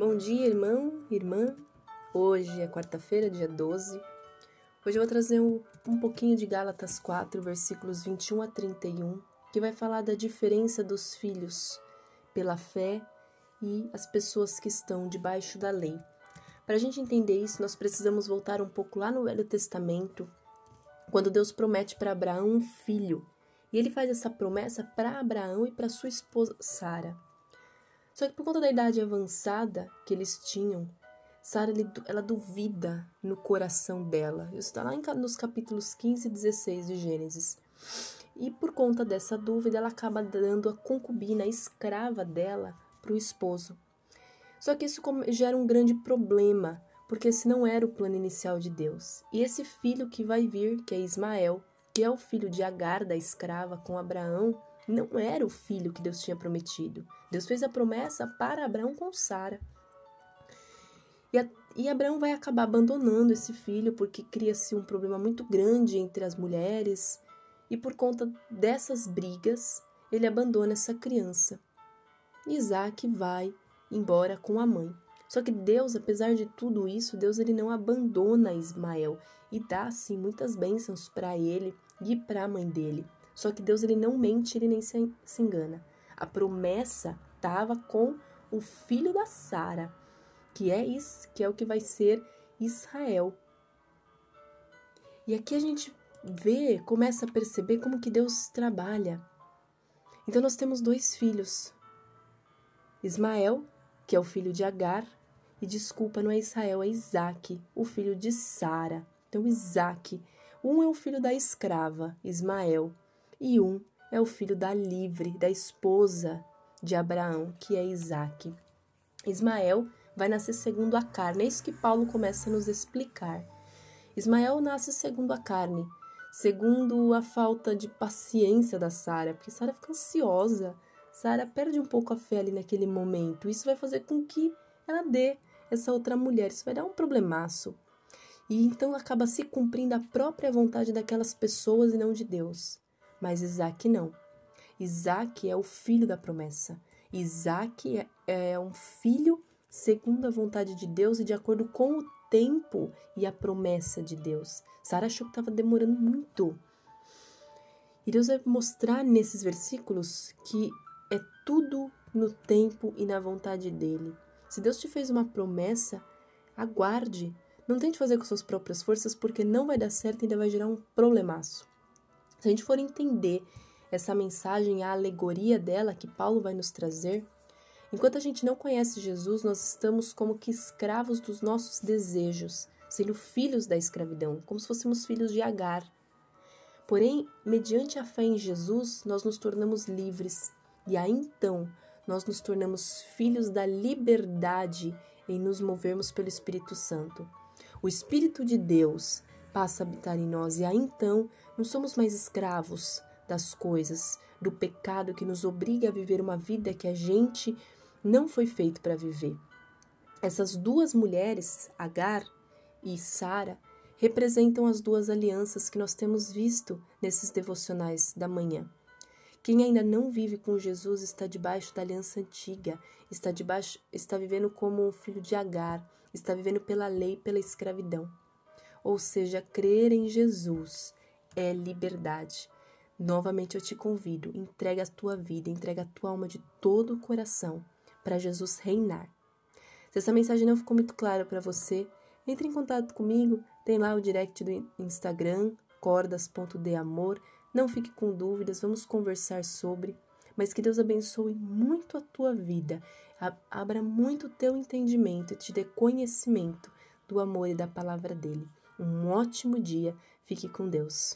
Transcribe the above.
Bom dia, irmão, irmã. Hoje é quarta-feira, dia 12. Hoje eu vou trazer um, um pouquinho de Gálatas 4, versículos 21 a 31, que vai falar da diferença dos filhos pela fé e as pessoas que estão debaixo da lei. Para a gente entender isso, nós precisamos voltar um pouco lá no Velho Testamento, quando Deus promete para Abraão um filho. E ele faz essa promessa para Abraão e para sua esposa Sara. Só que por conta da idade avançada que eles tinham, Sara ela duvida no coração dela. Isso está lá nos capítulos 15 e 16 de Gênesis. E por conta dessa dúvida, ela acaba dando a concubina, a escrava dela, para o esposo. Só que isso gera um grande problema, porque esse não era o plano inicial de Deus. E esse filho que vai vir, que é Ismael, que é o filho de Agar, da escrava, com Abraão, não era o filho que Deus tinha prometido. Deus fez a promessa para Abraão com Sara. E, e Abraão vai acabar abandonando esse filho porque cria-se um problema muito grande entre as mulheres. E por conta dessas brigas, ele abandona essa criança. Isaac vai embora com a mãe. Só que Deus, apesar de tudo isso, Deus ele não abandona Ismael e dá sim muitas bênçãos para ele e para a mãe dele. Só que Deus ele não mente, ele nem se, se engana. A promessa estava com o filho da Sara, que é isso, que é o que vai ser Israel. E aqui a gente vê, começa a perceber como que Deus trabalha. Então nós temos dois filhos. Ismael, que é o filho de Agar, e desculpa, não é Israel, é Isaac, o filho de Sara. Então Isaac, um é o filho da escrava, Ismael, e um é o filho da livre, da esposa de Abraão, que é Isaac. Ismael vai nascer segundo a carne, é isso que Paulo começa a nos explicar. Ismael nasce segundo a carne, segundo a falta de paciência da Sara, porque Sara fica ansiosa, Sara perde um pouco a fé ali naquele momento. Isso vai fazer com que ela dê essa outra mulher, isso vai dar um problemaço. E então acaba se cumprindo a própria vontade daquelas pessoas e não de Deus. Mas Isaac não. Isaac é o filho da promessa. Isaac é, é um filho segundo a vontade de Deus e de acordo com o tempo e a promessa de Deus. Sara achou que estava demorando muito. E Deus vai mostrar nesses versículos que é tudo no tempo e na vontade dele. Se Deus te fez uma promessa, aguarde. Não tente fazer com suas próprias forças, porque não vai dar certo e ainda vai gerar um problemaço. Se a gente for entender essa mensagem, a alegoria dela que Paulo vai nos trazer, enquanto a gente não conhece Jesus, nós estamos como que escravos dos nossos desejos, sendo filhos da escravidão, como se fôssemos filhos de Agar. Porém, mediante a fé em Jesus, nós nos tornamos livres, e aí então nós nos tornamos filhos da liberdade em nos movermos pelo Espírito Santo. O Espírito de Deus passa a habitar em nós, e aí então não somos mais escravos das coisas, do pecado que nos obriga a viver uma vida que a gente não foi feito para viver. Essas duas mulheres, Agar e Sara, representam as duas alianças que nós temos visto nesses devocionais da manhã. Quem ainda não vive com Jesus está debaixo da aliança antiga, está debaixo, está vivendo como um filho de Agar, está vivendo pela lei, pela escravidão. Ou seja, crer em Jesus é liberdade. Novamente eu te convido, entrega a tua vida, entrega a tua alma de todo o coração para Jesus reinar. Se essa mensagem não ficou muito clara para você, entre em contato comigo, tem lá o direct do Instagram, cordas.deamor. Não fique com dúvidas, vamos conversar sobre. Mas que Deus abençoe muito a tua vida, abra muito o teu entendimento e te dê conhecimento do amor e da palavra dele. Um ótimo dia. Fique com Deus.